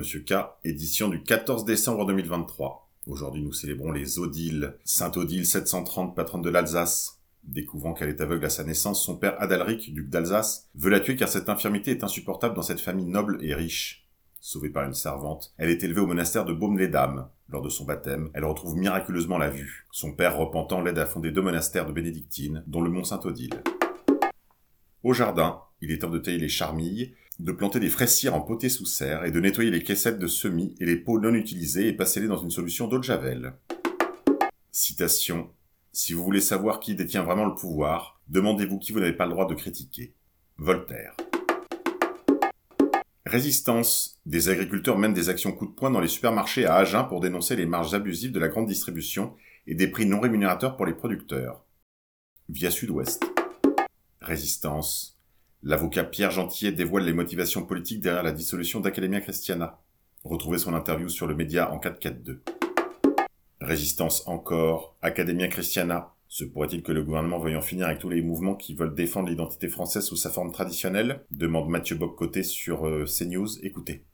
Monsieur K, édition du 14 décembre 2023. Aujourd'hui, nous célébrons les Odiles. Sainte Odile 730, patronne de l'Alsace. Découvrant qu'elle est aveugle à sa naissance, son père Adalric, duc d'Alsace, veut la tuer car cette infirmité est insupportable dans cette famille noble et riche. Sauvée par une servante, elle est élevée au monastère de Baume-les-Dames. Lors de son baptême, elle retrouve miraculeusement la vue. Son père, repentant, l'aide à fonder deux monastères de bénédictines, dont le Mont Saint-Odile. Au jardin, il est temps de tailler les charmilles, de planter des fraisières en potée sous serre et de nettoyer les caissettes de semis et les pots non utilisés et passer-les dans une solution d'eau de javel. Citation. Si vous voulez savoir qui détient vraiment le pouvoir, demandez-vous qui vous n'avez pas le droit de critiquer. Voltaire. Résistance. Des agriculteurs mènent des actions coup de poing dans les supermarchés à Agen pour dénoncer les marges abusives de la grande distribution et des prix non rémunérateurs pour les producteurs. Via Sud-Ouest. Résistance. L'avocat Pierre Gentillet dévoile les motivations politiques derrière la dissolution d'Academia Christiana. Retrouvez son interview sur le média en 442. Résistance encore, Academia Christiana. Se pourrait-il que le gouvernement veuille en finir avec tous les mouvements qui veulent défendre l'identité française sous sa forme traditionnelle? Demande Mathieu Boccoté sur euh, CNews. Écoutez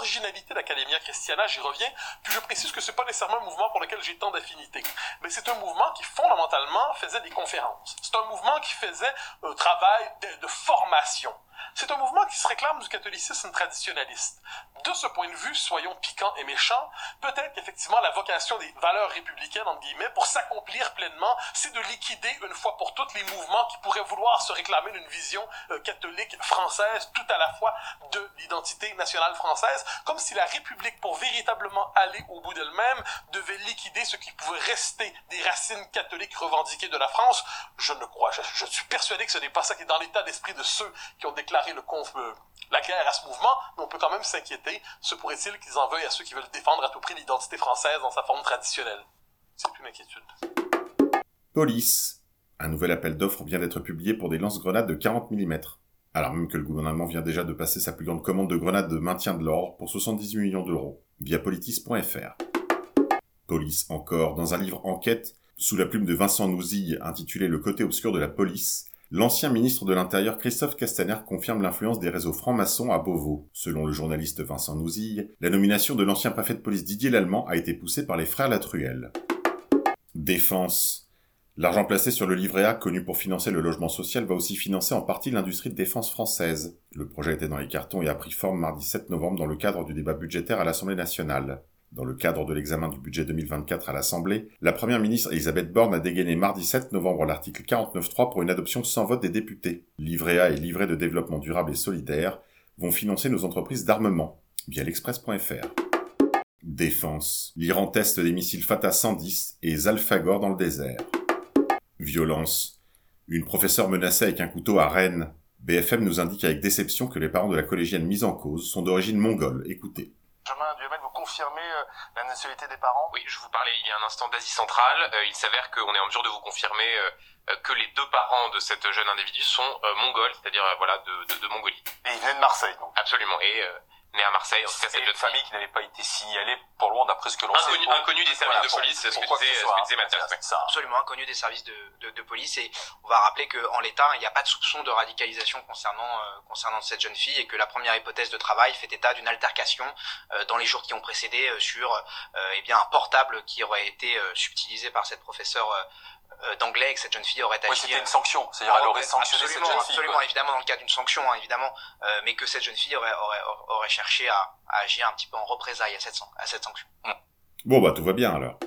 l'originalité d'Academia Christiana, j'y reviens, puis je précise que c'est pas nécessairement un mouvement pour lequel j'ai tant d'affinité, mais c'est un mouvement qui fondamentalement faisait des conférences. C'est un mouvement qui faisait un travail de, de formation. C'est un mouvement qui se réclame du catholicisme traditionnaliste. De ce point de vue, soyons piquants et méchants, peut-être qu'effectivement la vocation des valeurs républicaines, entre guillemets, pour s'accomplir pleinement, c'est de liquider une fois pour toutes les mouvements qui pourraient vouloir se réclamer d'une vision euh, catholique française, tout à la fois de l'identité nationale française, comme si la République, pour véritablement aller au bout d'elle-même, devait liquider ce qui pouvait rester des racines catholiques revendiquées de la France. Je ne crois, je, je suis persuadé que ce n'est pas ça qui est dans l'état d'esprit de ceux qui ont déclaré le euh, la guerre à ce mouvement, mais on peut quand même s'inquiéter. Se pourrait-il qu'ils en veuillent à ceux qui veulent défendre à tout prix l'identité française dans sa forme traditionnelle? C'est une inquiétude. Police. Un nouvel appel d'offres vient d'être publié pour des lance-grenades de 40 mm. Alors même que le gouvernement vient déjà de passer sa plus grande commande de grenades de maintien de l'ordre pour 78 millions d'euros, via politis.fr. Police encore, dans un livre enquête, sous la plume de Vincent Nouzille intitulé Le côté obscur de la police, L'ancien ministre de l'Intérieur Christophe Castaner confirme l'influence des réseaux francs-maçons à Beauvau. Selon le journaliste Vincent Nouzille, la nomination de l'ancien préfet de police Didier Lallemand a été poussée par les frères Latruelle. Défense. L'argent placé sur le livret A, connu pour financer le logement social, va aussi financer en partie l'industrie de défense française. Le projet était dans les cartons et a pris forme mardi 7 novembre dans le cadre du débat budgétaire à l'Assemblée nationale. Dans le cadre de l'examen du budget 2024 à l'Assemblée, la première ministre Elisabeth Borne a dégainé mardi 7 novembre l'article 49.3 pour une adoption sans vote des députés. Livret A et livret de développement durable et solidaire vont financer nos entreprises d'armement via l'express.fr. Défense. L'Iran teste des missiles Fatah 110 et Zalfagor dans le désert. Violence. Une professeure menacée avec un couteau à Rennes. BFM nous indique avec déception que les parents de la collégienne mise en cause sont d'origine mongole. Écoutez confirmer euh, la nationalité des parents? Oui, je vous parlais il y a un instant d'Asie centrale. Euh, il s'avère qu'on est en mesure de vous confirmer euh, que les deux parents de cette jeune individu sont mongols, c'est-à-dire voilà de, de, de, Mongolie. Et ils viennent de Marseille, donc. Absolument. Et né à Marseille. En tout cas, c'est une famille qui n'avait pas été signalée pour loin d'après ce que l'on sait. Inconnu des services de police, c'est ce que disait, ce que disait Mathias. Absolument inconnu des services de, de, de, police et on va rappeler qu'en l'état, il n'y a pas de soupçon de radicalisation concernant euh, concernant cette jeune fille et que la première hypothèse de travail fait état d'une altercation euh, dans les jours qui ont précédé euh, sur eh bien un portable qui aurait été subtilisé par cette professeure euh, d'anglais que cette jeune fille aurait agi. Oui, c'était une sanction, c'est-à-dire elle aurait sanctionné cette jeune fille. Absolument, évidemment, dans le cas d'une sanction, hein, évidemment, euh, mais que cette jeune fille aurait, aurait, aurait cherché à, à, agir un petit peu en représailles à cette, à cette sanction. Mm. Bon, bah tout va bien alors.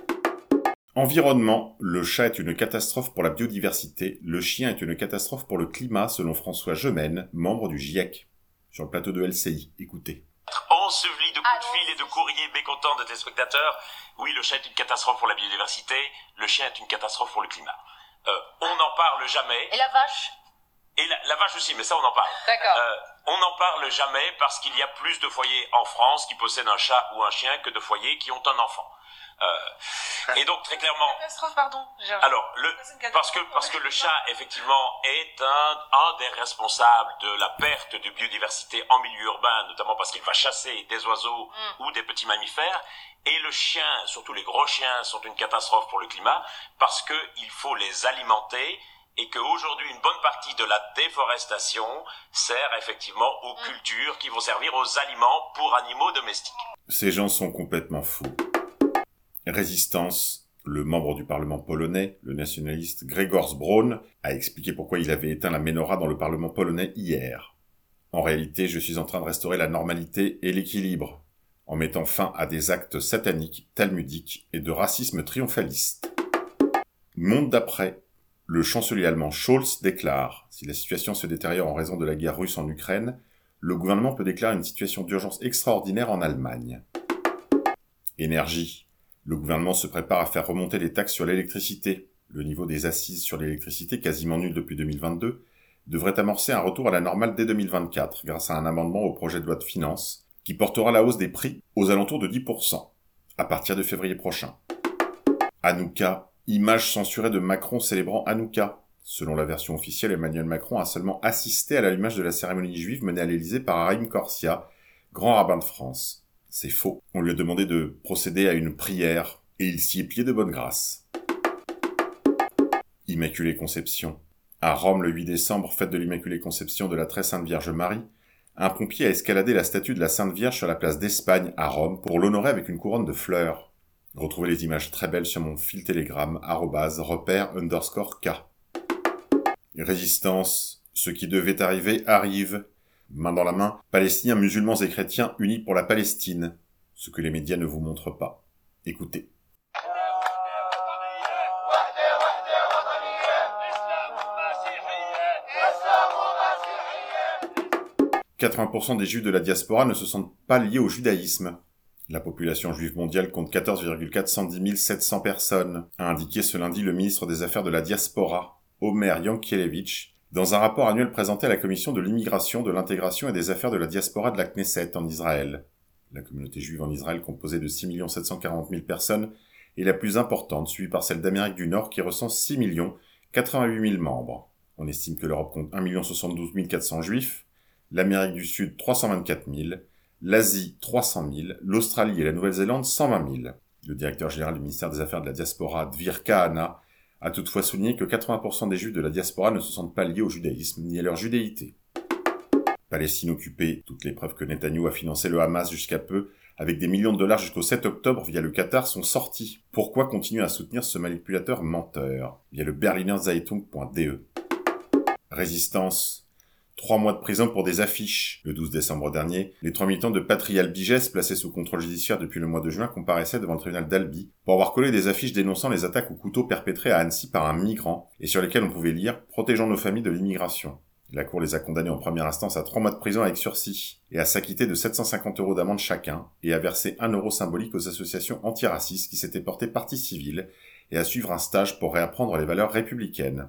Environnement, le chat est une catastrophe pour la biodiversité, le chien est une catastrophe pour le climat, selon François Gemène, membre du GIEC. Sur le plateau de LCI, écoutez enseveli de coups de fil et de courriers mécontents de téléspectateurs. Oui, le chat est une catastrophe pour la biodiversité, le chien est une catastrophe pour le climat. Euh, on n'en parle jamais. Et la vache? Et la, vache aussi, mais ça on en parle. D'accord. Euh, on n'en parle jamais parce qu'il y a plus de foyers en France qui possèdent un chat ou un chien que de foyers qui ont un enfant. Euh, et donc très clairement. Catastrophe, pardon. Alors le parce que parce que le chat effectivement est un un des responsables de la perte de biodiversité en milieu urbain, notamment parce qu'il va chasser des oiseaux mm. ou des petits mammifères. Et le chien, surtout les gros chiens, sont une catastrophe pour le climat parce que il faut les alimenter et qu'aujourd'hui une bonne partie de la déforestation sert effectivement aux Mm. cultures qui vont servir aux aliments pour animaux domestiques. Ces gens sont complètement fous. Résistance, le membre du Parlement polonais, le nationaliste Gregors Braun, a expliqué pourquoi il avait éteint la menorah dans le Parlement polonais hier. En réalité, je suis en train de restaurer la normalité et l'équilibre, en mettant fin à des actes sataniques, talmudiques et de racisme triomphaliste. Monde d'après, le chancelier allemand Scholz déclare Si la situation se détériore en raison de la guerre russe en Ukraine, le gouvernement peut déclarer une situation d'urgence extraordinaire en Allemagne. Énergie. Le gouvernement se prépare à faire remonter les taxes sur l'électricité. Le niveau des assises sur l'électricité, quasiment nul depuis 2022, devrait amorcer un retour à la normale dès 2024 grâce à un amendement au projet de loi de finances qui portera la hausse des prix aux alentours de 10% à partir de février prochain. Hanouka, image censurée de Macron célébrant Hanouka. Selon la version officielle, Emmanuel Macron a seulement assisté à l'allumage de la cérémonie juive menée à l'Élysée par Harim Corsia, grand rabbin de France. C'est faux. On lui a demandé de procéder à une prière, et il s'y est plié de bonne grâce. Immaculée Conception. À Rome, le 8 décembre, fête de l'Immaculée Conception de la Très Sainte Vierge Marie, un pompier a escaladé la statue de la Sainte Vierge sur la place d'Espagne à Rome pour l'honorer avec une couronne de fleurs. Retrouvez les images très belles sur mon fil Telegram, repère underscore K. Résistance. Ce qui devait arriver arrive. Main dans la main, Palestiniens, musulmans et chrétiens unis pour la Palestine. Ce que les médias ne vous montrent pas. Écoutez. 80% des juifs de la diaspora ne se sentent pas liés au judaïsme. La population juive mondiale compte 14,410 700 personnes, a indiqué ce lundi le ministre des Affaires de la diaspora, Omer Yankelevitch, dans un rapport annuel présenté à la Commission de l'immigration, de l'intégration et des affaires de la diaspora de la Knesset en Israël. La communauté juive en Israël, composée de 6 740 000 personnes, est la plus importante, suivie par celle d'Amérique du Nord qui recense 6 88 000 membres. On estime que l'Europe compte 1 72 400 juifs, l'Amérique du Sud 324 000, l'Asie 300 000, l'Australie et la Nouvelle-Zélande 120 000. Le directeur général du ministère des Affaires de la diaspora, Dvir Kahana, a toutefois souligné que 80% des juifs de la diaspora ne se sentent pas liés au judaïsme ni à leur judéité. Palestine occupée, toutes les preuves que Netanyahu a financé le Hamas jusqu'à peu, avec des millions de dollars jusqu'au 7 octobre via le Qatar, sont sortis. Pourquoi continuer à soutenir ce manipulateur menteur? Via le Berliner Zeitung.de. Résistance. Trois mois de prison pour des affiches. Le 12 décembre dernier, les trois militants de Patrial Biges, placés sous contrôle judiciaire depuis le mois de juin, comparaissaient devant le tribunal d'Albi pour avoir collé des affiches dénonçant les attaques au couteau perpétrées à Annecy par un migrant et sur lesquelles on pouvait lire « Protégeons nos familles de l'immigration ». La Cour les a condamnés en première instance à trois mois de prison avec sursis et à s'acquitter de 750 euros d'amende chacun et à verser un euro symbolique aux associations antiracistes qui s'étaient portées partie civile et à suivre un stage pour réapprendre les valeurs républicaines.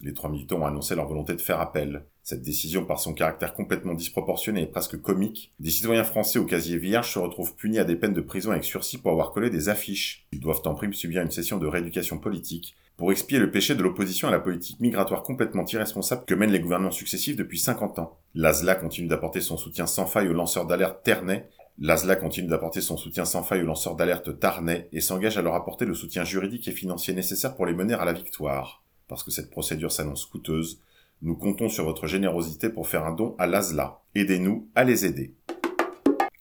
Les trois militants ont annoncé leur volonté de faire appel. Cette décision, par son caractère complètement disproportionné et presque comique, des citoyens français au casier vierge se retrouvent punis à des peines de prison avec sursis pour avoir collé des affiches. Ils doivent en prime subir une session de rééducation politique pour expier le péché de l'opposition à la politique migratoire complètement irresponsable que mènent les gouvernements successifs depuis 50 ans. L'ASLA continue d'apporter son soutien sans faille aux lanceurs d'alerte Ternay. L'ASLA continue d'apporter son soutien sans faille aux lanceurs d'alerte Tarnay et s'engage à leur apporter le soutien juridique et financier nécessaire pour les mener à la victoire. Parce que cette procédure s'annonce coûteuse, nous comptons sur votre générosité pour faire un don à l'ASLA. Aidez-nous à les aider.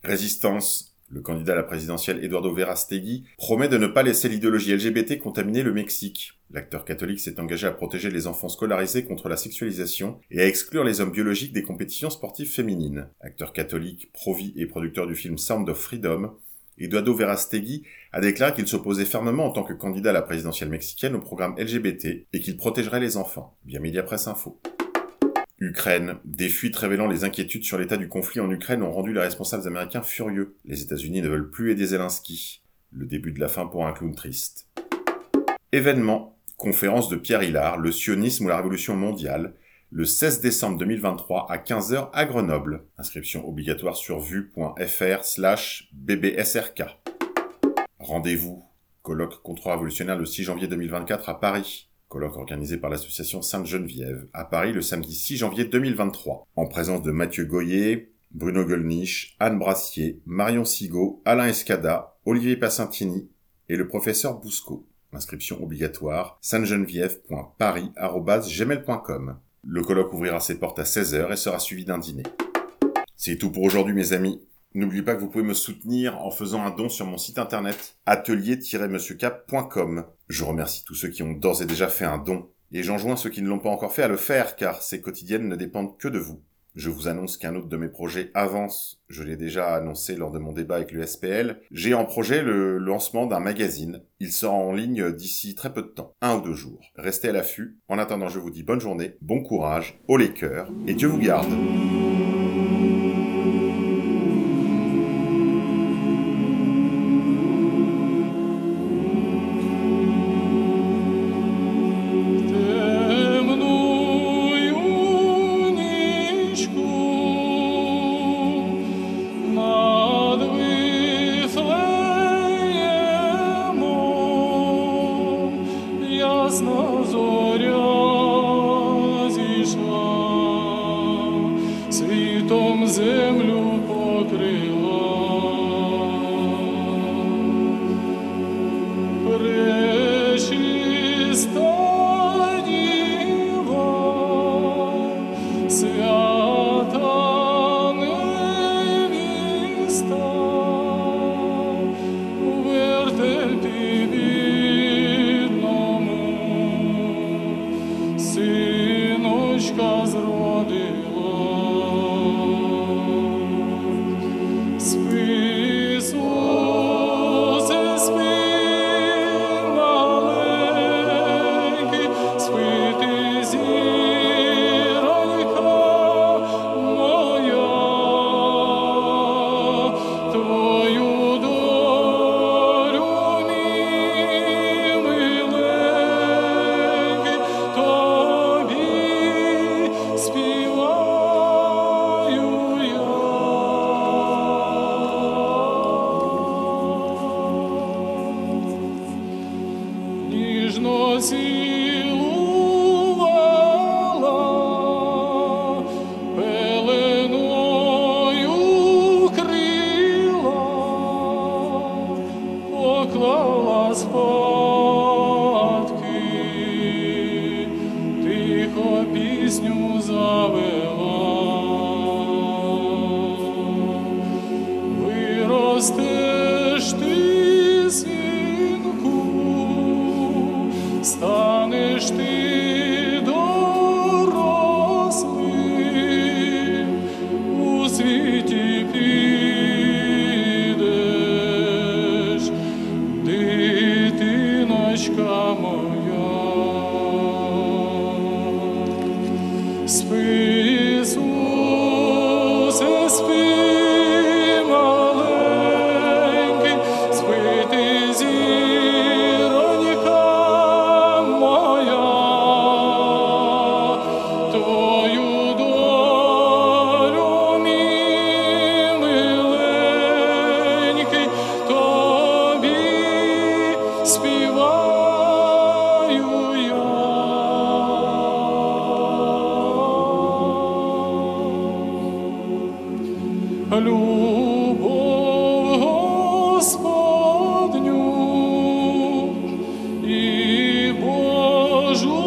Résistance. Le candidat à la présidentielle Eduardo Verastegui promet de ne pas laisser l'idéologie LGBT contaminer le Mexique. L'acteur catholique s'est engagé à protéger les enfants scolarisés contre la sexualisation et à exclure les hommes biologiques des compétitions sportives féminines. Acteur catholique, pro-vie et producteur du film Sound of Freedom, Eduardo Verastegui a déclaré qu'il s'opposait fermement en tant que candidat à la présidentielle mexicaine au programme LGBT et qu'il protégerait les enfants, via Mediapresse Info. Ukraine. Des fuites révélant les inquiétudes sur l'état du conflit en Ukraine ont rendu les responsables américains furieux. Les États-Unis ne veulent plus aider Zelensky. Le début de la fin pour un clown triste. Événement. Conférence de Pierre Hillard, le sionisme ou la révolution mondiale, le 16 décembre 2023 à 15h à Grenoble. Inscription obligatoire sur vue.fr slash bbsrk. Rendez-vous. Colloque contre-révolutionnaire le 6 janvier 2024 à Paris. Colloque organisé par l'association Sainte-Geneviève à Paris le samedi 6 janvier 2023. En présence de Mathieu Goyer, Bruno Gollnisch, Anne Brassier, Marion Sigaud, Alain Escada, Olivier Passantini et le professeur Bousco. Inscription obligatoire, sainte-geneviève.paris.gmail.com. Le colloque ouvrira ses portes à 16h et sera suivi d'un dîner. C'est tout pour aujourd'hui mes amis. N'oubliez pas que vous pouvez me soutenir en faisant un don sur mon site internet atelier-monsieurcap.com. Je remercie tous ceux qui ont d'ores et déjà fait un don et j'enjoins ceux qui ne l'ont pas encore fait à le faire car ces quotidiennes ne dépendent que de vous. Je vous annonce qu'un autre de mes projets avance. Je l'ai déjà annoncé lors de mon débat avec le SPL. J'ai en projet le lancement d'un magazine. Il sera en ligne d'ici très peu de temps, un ou deux jours. Restez à l'affût. En attendant, je vous dis bonne journée, bon courage, haut les cœurs, et Dieu vous garde. nos станеш ти. conjunto.